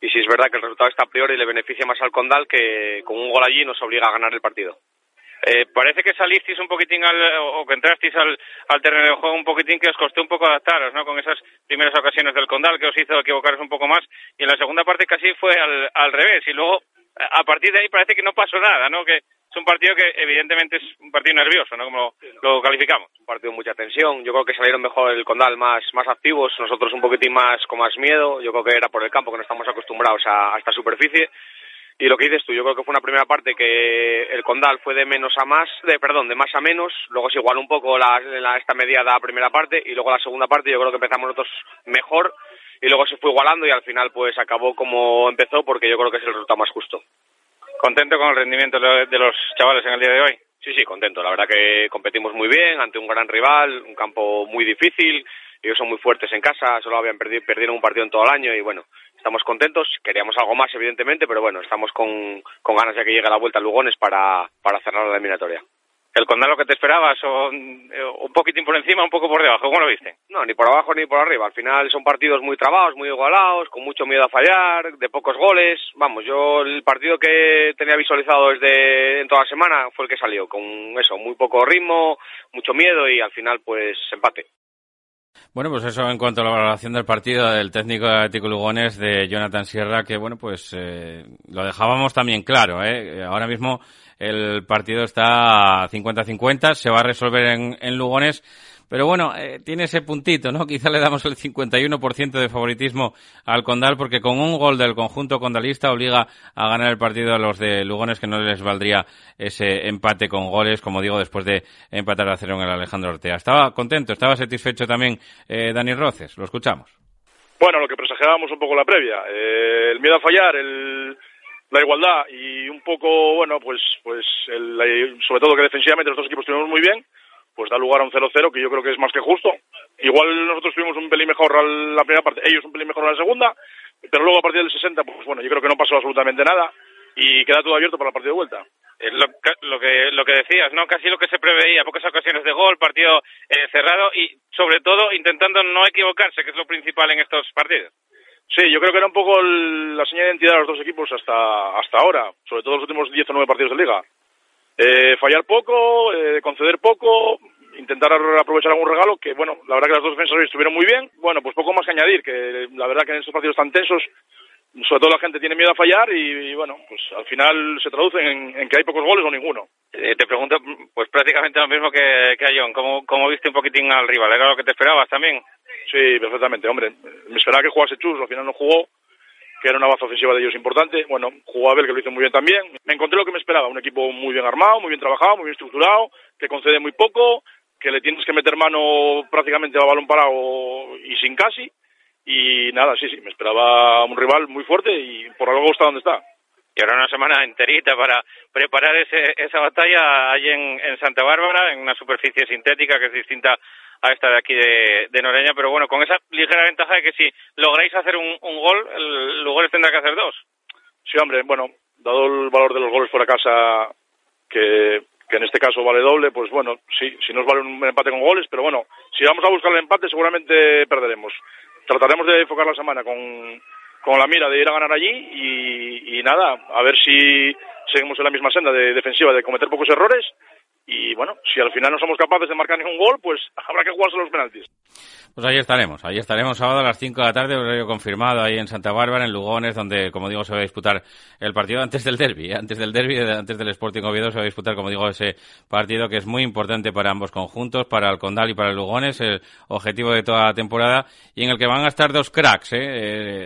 Speaker 13: Y si es verdad que el resultado está a priori le beneficia más al Condal que con un gol allí nos obliga a ganar el partido.
Speaker 12: Eh, parece que salisteis un poquitín al, o que entrasteis al, al terreno de juego un poquitín que os costó un poco adaptaros, ¿no? Con esas primeras ocasiones del Condal que os hizo equivocaros un poco más y en la segunda parte casi fue al, al revés y luego a partir de ahí parece que no pasó nada, ¿no? Que es un partido que evidentemente es un partido nervioso, ¿no? Como lo, calificamos.
Speaker 13: Un partido de mucha tensión. Yo creo que salieron mejor el Condal más, más activos, nosotros un poquitín más con más miedo. Yo creo que era por el campo que no estamos acostumbrados a, a esta superficie. Y lo que dices tú, yo creo que fue una primera parte que el Condal fue de menos a más, de perdón, de más a menos, luego se igualó un poco la, la, esta mediada primera parte y luego la segunda parte yo creo que empezamos nosotros mejor y luego se fue igualando y al final pues acabó como empezó porque yo creo que es el resultado más justo.
Speaker 12: ¿Contento con el rendimiento de los chavales en el día de hoy?
Speaker 13: Sí, sí, contento. La verdad que competimos muy bien ante un gran rival, un campo muy difícil. Ellos son muy fuertes en casa, solo habían perdido, perdieron un partido en todo el año y bueno, estamos contentos. Queríamos algo más, evidentemente, pero bueno, estamos con, con ganas de que llegue la vuelta a Lugones para, para cerrar la eliminatoria.
Speaker 12: ¿El Condal lo que te esperabas o un poquitín por encima, un poco por debajo? ¿Cómo lo viste?
Speaker 13: No, ni por abajo ni por arriba. Al final son partidos muy trabados, muy igualados, con mucho miedo a fallar, de pocos goles. Vamos, yo el partido que tenía visualizado desde en toda la semana fue el que salió, con eso, muy poco ritmo, mucho miedo y al final pues empate.
Speaker 2: Bueno, pues eso en cuanto a la valoración del partido del técnico de Atlético Lugones de Jonathan Sierra, que bueno, pues eh, lo dejábamos también claro, ¿eh? Ahora mismo el partido está 50-50, se va a resolver en, en Lugones. Pero bueno, eh, tiene ese puntito, ¿no? Quizá le damos el 51% de favoritismo al Condal porque con un gol del conjunto condalista obliga a ganar el partido a los de Lugones que no les valdría ese empate con goles, como digo, después de empatar a cero en el Alejandro Ortega. Estaba contento, estaba satisfecho también eh, Dani Roces. Lo escuchamos.
Speaker 14: Bueno, lo que presagiábamos un poco la previa. Eh, el miedo a fallar, el la igualdad y un poco, bueno, pues, pues el, sobre todo que defensivamente los dos equipos estuvimos muy bien, pues da lugar a un 0-0 que yo creo que es más que justo. Igual nosotros tuvimos un pelín mejor la primera parte, ellos un pelín mejor a la segunda, pero luego a partir del 60, pues bueno, yo creo que no pasó absolutamente nada y queda todo abierto para el partido de vuelta.
Speaker 12: Lo, lo, que lo que decías, ¿no? Casi lo que se preveía, pocas ocasiones de gol, partido eh, cerrado y sobre todo intentando no equivocarse, que es lo principal en estos partidos.
Speaker 14: Sí, yo creo que era un poco la señal de identidad de los dos equipos hasta, hasta ahora, sobre todo los últimos 10 o 9 partidos de liga. Eh, fallar poco, eh, conceder poco, intentar aprovechar algún regalo, que bueno, la verdad que las dos defensas hoy estuvieron muy bien. Bueno, pues poco más que añadir, que la verdad que en estos partidos tan tensos, sobre todo la gente tiene miedo a fallar y, bueno, pues al final se traducen en, que hay pocos goles o ninguno.
Speaker 12: Eh, te pregunto, pues prácticamente lo mismo que, que a John, ¿Cómo, ¿cómo viste un poquitín al rival? ¿Era lo que te esperabas también?
Speaker 14: Sí, perfectamente, hombre. Me esperaba que jugase Chus, al final no jugó, que era una baza ofensiva de ellos importante. Bueno, jugó Abel, que lo hizo muy bien también. Me encontré lo que me esperaba, un equipo muy bien armado, muy bien trabajado, muy bien estructurado, que concede muy poco, que le tienes que meter mano prácticamente a balón parado y sin casi. Y nada, sí, sí, me esperaba un rival muy fuerte y por algo está donde está.
Speaker 12: Y ahora una semana enterita para preparar ese, esa batalla allí en, en Santa Bárbara, en una superficie sintética que es distinta a esta de aquí de, Noreña, pero bueno, con esa ligera ventaja de que si lográis hacer un, un gol, el Lugones tendrá que hacer dos.
Speaker 14: Sí, hombre, bueno, dado el valor de los goles fuera casa, que, que en este caso vale doble, pues bueno, sí, si nos vale un empate con goles, pero bueno, si vamos a buscar el empate seguramente perderemos. Trataremos de enfocar la semana con, con la mira de ir a ganar allí y, y nada, a ver si seguimos en la misma senda de defensiva, de cometer pocos errores y bueno, si al final no somos capaces de marcar ningún gol, pues habrá que jugarse los penaltis.
Speaker 2: Pues ahí estaremos, ahí estaremos sábado a las 5 de la tarde, horario confirmado ahí en Santa Bárbara, en Lugones, donde, como digo, se va a disputar el partido antes del derby, ¿eh? antes del derby, antes del Sporting Oviedo, se va a disputar, como digo, ese partido que es muy importante para ambos conjuntos, para el Condal y para el Lugones, el objetivo de toda la temporada, y en el que van a estar dos cracks, ¿eh?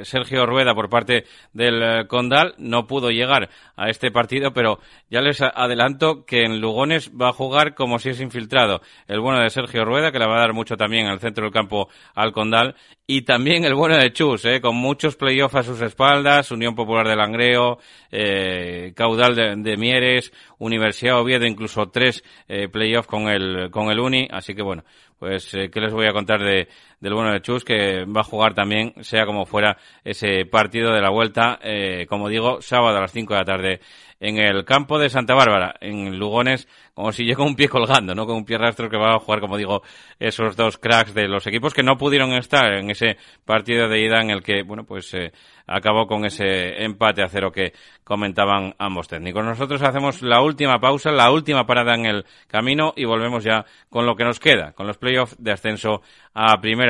Speaker 2: eh Sergio Rueda por parte del eh, Condal, no pudo llegar a este partido, pero ya les adelanto que en Lugones va a jugar como si es infiltrado el bueno de Sergio Rueda, que le va a dar mucho también al centro del campo al Condal, y también el bueno de Chus, ¿eh? con muchos playoffs a sus espaldas, Unión Popular de Langreo, eh, Caudal de, Mieres, Universidad Oviedo, incluso tres eh, playoffs con el, con el Uni, así que bueno, pues, eh, ¿qué les voy a contar de, del bueno de Chus, que va a jugar también, sea como fuera, ese partido de la vuelta, eh, como digo, sábado a las 5 de la tarde en el campo de Santa Bárbara, en Lugones, como si llega un pie colgando, ¿no? Con un pie rastro que va a jugar, como digo, esos dos cracks de los equipos que no pudieron estar en ese partido de ida en el que, bueno, pues eh, acabó con ese empate a cero que comentaban ambos técnicos. Nosotros hacemos la última pausa, la última parada en el camino y volvemos ya con lo que nos queda, con los playoffs de ascenso a Primera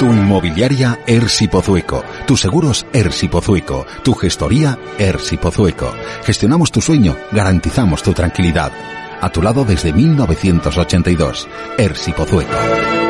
Speaker 15: Tu inmobiliaria Ersi Pozueco. Tus seguros Ersi Pozueco. Tu gestoría Ersi Pozueco. Gestionamos tu sueño, garantizamos tu tranquilidad. A tu lado desde 1982. Ersi Pozueco.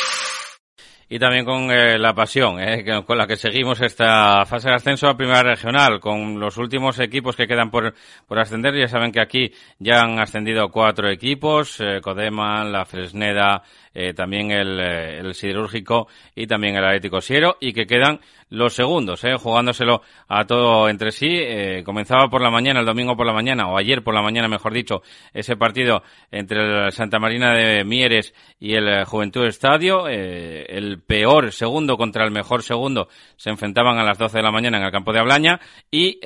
Speaker 2: y también con eh, la pasión eh, con la que seguimos esta fase de ascenso a Primera Regional, con los últimos equipos que quedan por, por ascender. Ya saben que aquí ya han ascendido cuatro equipos, eh, Codema, La Fresneda, eh, también el, eh, el, Siderúrgico y también el Atlético Siero, y que quedan los segundos, eh, jugándoselo a todo entre sí. Eh, comenzaba por la mañana, el domingo por la mañana, o ayer por la mañana, mejor dicho, ese partido entre el Santa Marina de Mieres y el eh, Juventud Estadio. Eh, el peor segundo contra el mejor segundo se enfrentaban a las 12 de la mañana en el campo de Ablaña y,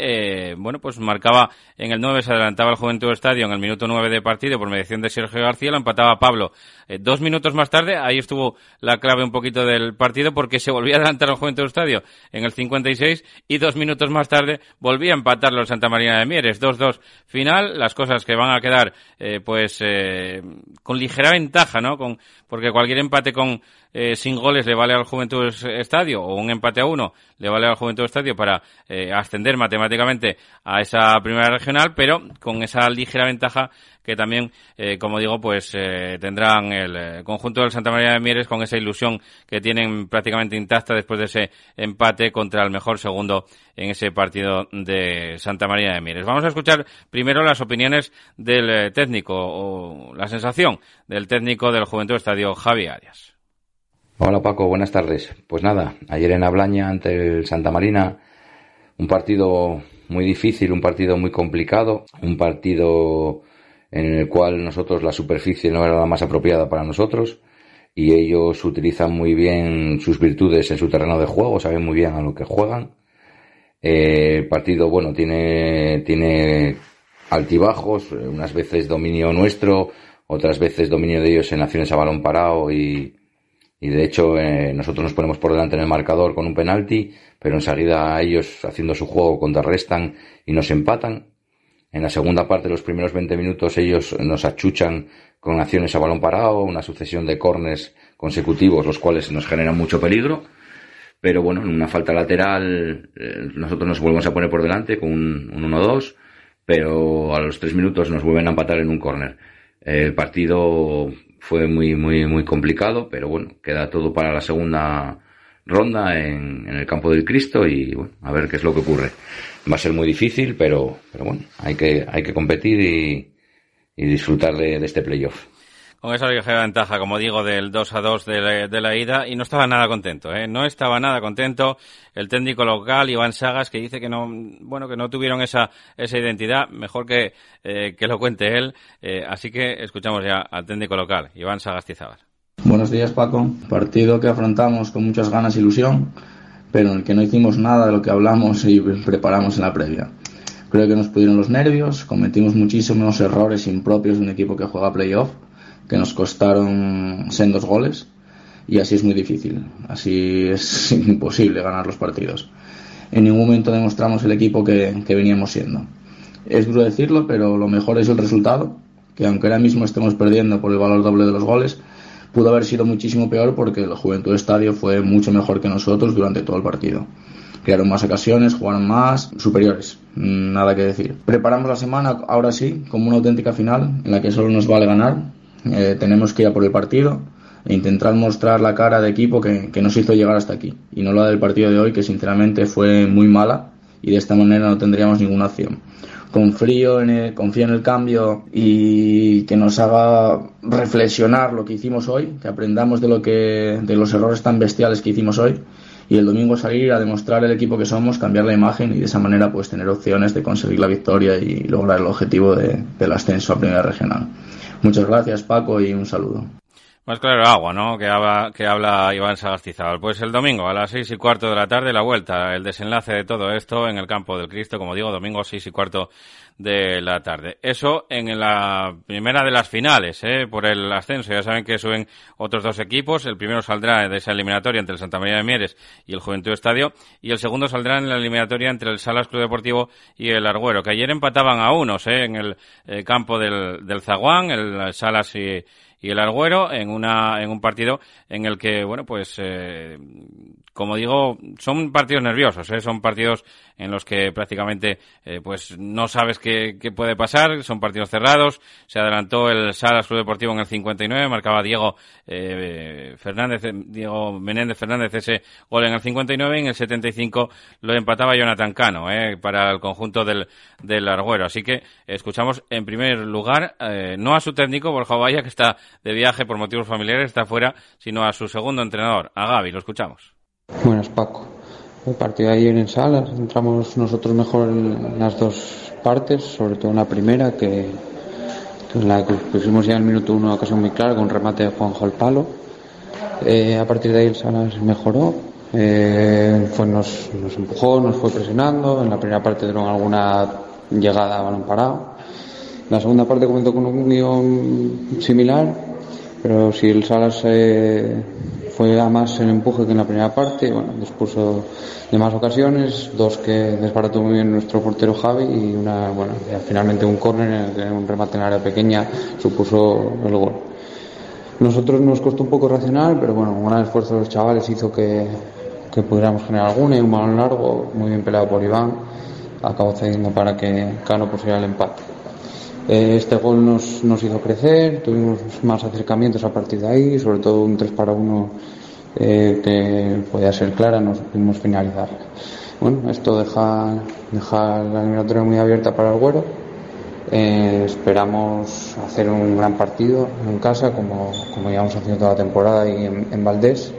Speaker 2: bueno, pues marcaba en el 9, se adelantaba el Juventud Estadio en el minuto 9 de partido por mediación de Sergio García, lo empataba Pablo dos minutos más tarde, ahí estuvo la clave un poquito del partido porque se volvía a adelantar el Juventud Estadio en el 56 y dos minutos más tarde volvía a empatarlo el Santa María de Mieres. 2-2 final, las cosas que van a quedar eh, pues eh, con ligera ventaja, ¿no? Con, porque cualquier empate con eh, sin goles le vale al Juventud Estadio o un empate a uno le vale al Juventud Estadio para eh, ascender matemáticamente a esa primera regional, pero con esa ligera ventaja que también, eh, como digo, pues eh, tendrán el eh, conjunto del Santa María de Mieres con esa ilusión que tienen prácticamente intacta después de ese empate contra el mejor segundo en ese partido de Santa María de Mieres. Vamos a escuchar primero las opiniones del eh, técnico o la sensación del técnico del Juventud Estadio, Javi Arias.
Speaker 16: Hola Paco, buenas tardes. Pues nada, ayer en Ablaña ante el Santa Marina, un partido muy difícil, un partido muy complicado, un partido en el cual nosotros la superficie no era la más apropiada para nosotros y ellos utilizan muy bien sus virtudes en su terreno de juego, saben muy bien a lo que juegan. Eh, el partido, bueno, tiene, tiene altibajos, unas veces dominio nuestro, otras veces dominio de ellos en acciones a balón parado y, y de hecho eh, nosotros nos ponemos por delante en el marcador con un penalti, pero enseguida ellos haciendo su juego contrarrestan y nos empatan. En la segunda parte, los primeros 20 minutos, ellos nos achuchan con acciones a balón parado, una sucesión de cornes consecutivos, los cuales nos generan mucho peligro. Pero bueno, en una falta lateral, eh, nosotros nos volvemos a poner por delante con un, 1-2, pero a los tres minutos nos vuelven a empatar en un córner. El partido fue muy, muy, muy complicado, pero bueno, queda todo para la segunda ronda en, el campo del Cristo y bueno, a ver qué es lo que ocurre. Va a ser muy difícil, pero, pero bueno, hay que, hay que competir y, disfrutar de, este playoff.
Speaker 2: Con esa ligera ventaja, como digo, del 2 a 2 de la, ida, y no estaba nada contento, ¿eh? No estaba nada contento el técnico local, Iván Sagas, que dice que no, bueno, que no tuvieron esa, esa identidad. Mejor que, eh, que lo cuente él. Eh, así que escuchamos ya al técnico local, Iván Sagas Tizábar.
Speaker 17: Buenos días, Paco. Partido que afrontamos con muchas ganas e ilusión, pero en el que no hicimos nada de lo que hablamos y preparamos en la previa. Creo que nos pudieron los nervios, cometimos muchísimos errores impropios de un equipo que juega playoff, que nos costaron sendos goles, y así es muy difícil, así es imposible ganar los partidos. En ningún momento demostramos el equipo que, veníamos siendo. Es duro decirlo, pero lo mejor es el resultado, que aunque ahora mismo estemos perdiendo por el valor doble de los goles, pudo haber sido muchísimo peor porque el Juventud Estadio fue mucho mejor que nosotros durante todo el partido. Crearon más ocasiones, jugaron más, superiores, nada que decir. Preparamos la semana, ahora sí, como una auténtica final en la que solo nos vale ganar. Eh, tenemos que ir por el partido e intentar mostrar la cara de equipo que, que nos hizo llegar hasta aquí. Y no la del partido de hoy, que sinceramente fue muy mala y de esta manera no tendríamos ninguna acción confío en el, confío en el cambio y que nos haga reflexionar lo que hicimos hoy, que aprendamos de los errores tan bestiales que hicimos hoy y el domingo salir a demostrar el equipo que somos, cambiar la imagen y de esa manera pues tener opciones de conseguir la victoria y lograr el objetivo de, del ascenso a Primera Regional. Muchas gracias Paco y un saludo.
Speaker 2: Más claro agua, ¿no? Que habla, que habla Iván Sagastizabal. Pues el domingo a las seis y cuarto de la tarde la vuelta, el desenlace de todo esto en el campo del Cristo, como digo, domingo seis y cuarto de la tarde. Eso en la primera de las finales, ¿eh? por el ascenso. Ya saben que suben otros dos equipos. El primero saldrá de esa eliminatoria entre el Santa María de Mieres y el Juventud Estadio. Y el segundo saldrá en la eliminatoria entre el Salas Club Deportivo y el Arguero, que ayer empataban a unos ¿eh? en el eh, campo del, del Zaguán, el Salas y y el Arguero en una en un partido en el que bueno pues eh, como digo son partidos nerviosos ¿eh? son partidos en los que prácticamente eh, pues no sabes qué, qué, puede pasar son partidos cerrados se adelantó el Salas Club Deportivo en el 59 marcaba Diego eh, Fernández Diego Menéndez Fernández ese gol en el 59 y en el 75 lo empataba Jonathan Cano eh, para el conjunto del del Arguero así que escuchamos en primer lugar no a su técnico Borja Valla que está de viaje por motivos familiares, está fuera, sino a su segundo entrenador, a Gaby. Lo escuchamos.
Speaker 18: Buenas, Paco. El partido de ayer en Salas, entramos nosotros mejor en las dos partes, sobre todo en la primera, que, en la que pusimos ya en el minuto uno una ocasión muy clara con remate de Juanjo al palo. Eh, a partir de ahí el Salas mejoró, eh, nos, empujó, nos fue presionando. En la primera parte dieron alguna llegada a balón parado. En la segunda parte comenzó con un guion similar pero si el Salas eh, fue a más el empuje que en la primera parte, bueno, dispuso de más ocasiones, dos que desbarató muy bien nuestro portero Javi y una, bueno, finalmente un córner, un remate en área pequeña supuso el gol. Nosotros nos costó un poco racional, pero bueno, un gran esfuerzo de los chavales hizo que, que pudiéramos generar alguna y un balón largo, muy bien peleado por Iván, acabó cediendo para que Cano pusiera el empate. Eh, este gol nos, nos hizo crecer, tuvimos más acercamientos a partir de ahí, sobre todo un 3 para 1 eh, que podía ser clara, nos pudimos finalizar. Bueno, esto deja, deja la eliminatoria muy abierta para el Güero. Eh, esperamos hacer un gran partido en casa, como, como llevamos haciendo toda la temporada y en, Valdés,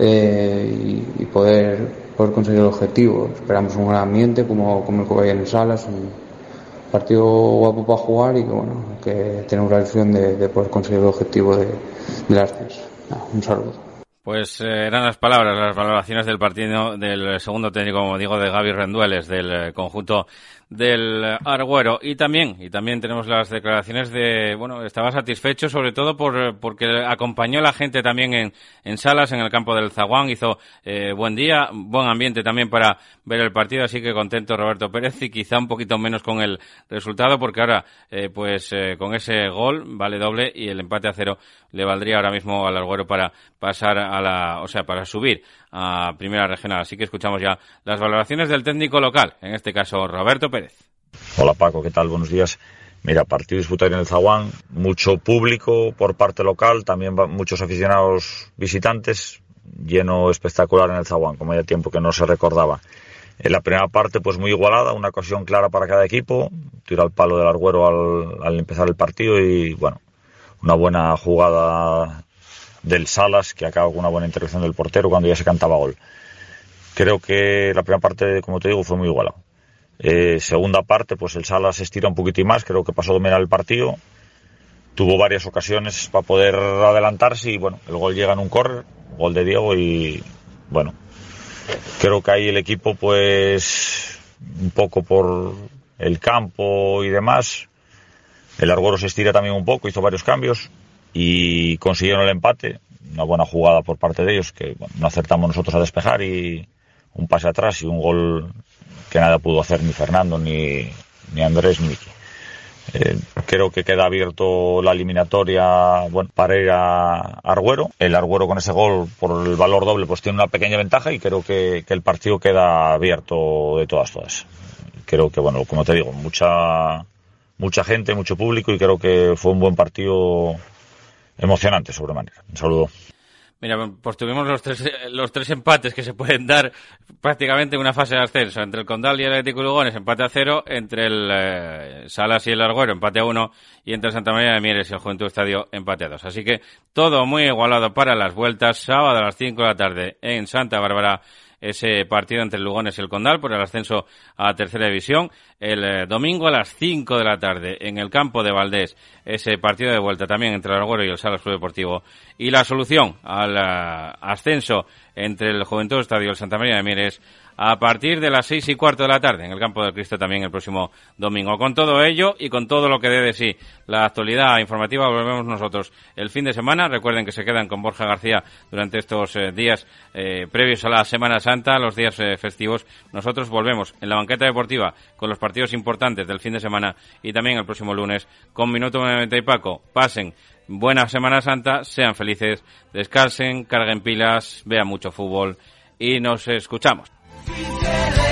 Speaker 18: y, poder, poder conseguir el objetivo. Esperamos un gran ambiente, como, como el que en Salas, partido guapo para jugar y que, bueno, que tenemos la ilusión de, poder conseguir el objetivo de, del ascenso. un saludo.
Speaker 2: Pues eh, eran las palabras, las valoraciones del partido del segundo técnico, como digo, de Gaby Rendueles, del eh, conjunto del Arguero. Y también, y también tenemos las declaraciones de, bueno, estaba satisfecho sobre todo por, porque acompañó a la gente también en, en salas, en el campo del Zaguán, hizo eh, buen día, buen ambiente también para ver el partido, así que contento Roberto Pérez y quizá un poquito menos con el resultado porque ahora, eh, pues eh, con ese gol vale doble y el empate a cero le valdría ahora mismo al Arguero para pasar a la, o sea, para subir a Primera Regional. Así que escuchamos ya las valoraciones del técnico local, en este caso Roberto Pérez.
Speaker 19: Hola Paco, ¿qué tal? Buenos días. Mira, partido disputado en el Zaguán, mucho público por parte local, también muchos aficionados visitantes, lleno espectacular en el Zaguán, como ya tiempo que no se recordaba. En la primera parte, pues muy igualada, una ocasión clara para cada equipo, tiro al palo del Arguero al, al empezar el partido y, bueno, una buena jugada del Salas, que acaba con una buena intervención del portero cuando ya se cantaba gol. Creo que la primera parte, como te digo, fue muy igualada. Eh, segunda parte, pues el Salas estira un poquitín más, creo que pasó a dominar el partido. Tuvo varias ocasiones para poder adelantarse y bueno, el gol llega en un correr, gol de Diego y bueno, creo que ahí el equipo pues un poco por el campo y demás. El Argoro se estira también un poco, hizo varios cambios y consiguieron el empate. Una buena jugada por parte de ellos que no acertamos nosotros a despejar y un pase atrás y un gol que nada pudo hacer ni Fernando ni, ni Andrés ni Miki. Eh, creo que queda abierto la eliminatoria bueno, para ir a Arguero. El Arguero con ese gol por el valor doble pues tiene una pequeña ventaja y creo que, que el partido queda abierto de todas todas. Creo que bueno, como te digo, mucha mucha gente, mucho público y creo que fue un buen partido emocionante sobremanera. Un saludo.
Speaker 2: Mira, pues tuvimos los tres, los tres empates que se pueden dar prácticamente en una fase de ascenso. Entre el Condal y el Atlético Lugones, empate a cero. Entre el eh, Salas y el Arguero, empate a uno. Y entre Santa María de Mieres y el Juventud Estadio, empate a dos. Así que todo muy igualado para las vueltas. Sábado a las cinco de la tarde en Santa Bárbara ese partido entre Lugones y el Condal por el ascenso a tercera división. El eh, domingo a las 5 de la tarde en el campo de Valdés, ese partido de vuelta también entre el Arguero y el Salas Club Deportivo. Y la solución al eh, ascenso entre el Juventud Estadio y el Santa María de Mieres a partir de las seis y cuarto de la tarde en el Campo del Cristo también el próximo domingo. Con todo ello y con todo lo que dé de sí la actualidad informativa, volvemos nosotros el fin de semana. Recuerden que se quedan con Borja García durante estos eh, días eh, previos a la Semana Santa, los días eh, festivos. Nosotros volvemos en la banqueta deportiva con los partidos importantes del fin de semana y también el próximo lunes con Minuto 90 y Paco. Pasen buena Semana Santa, sean felices, descansen, carguen pilas, vean mucho fútbol y nos escuchamos.
Speaker 20: Fidele.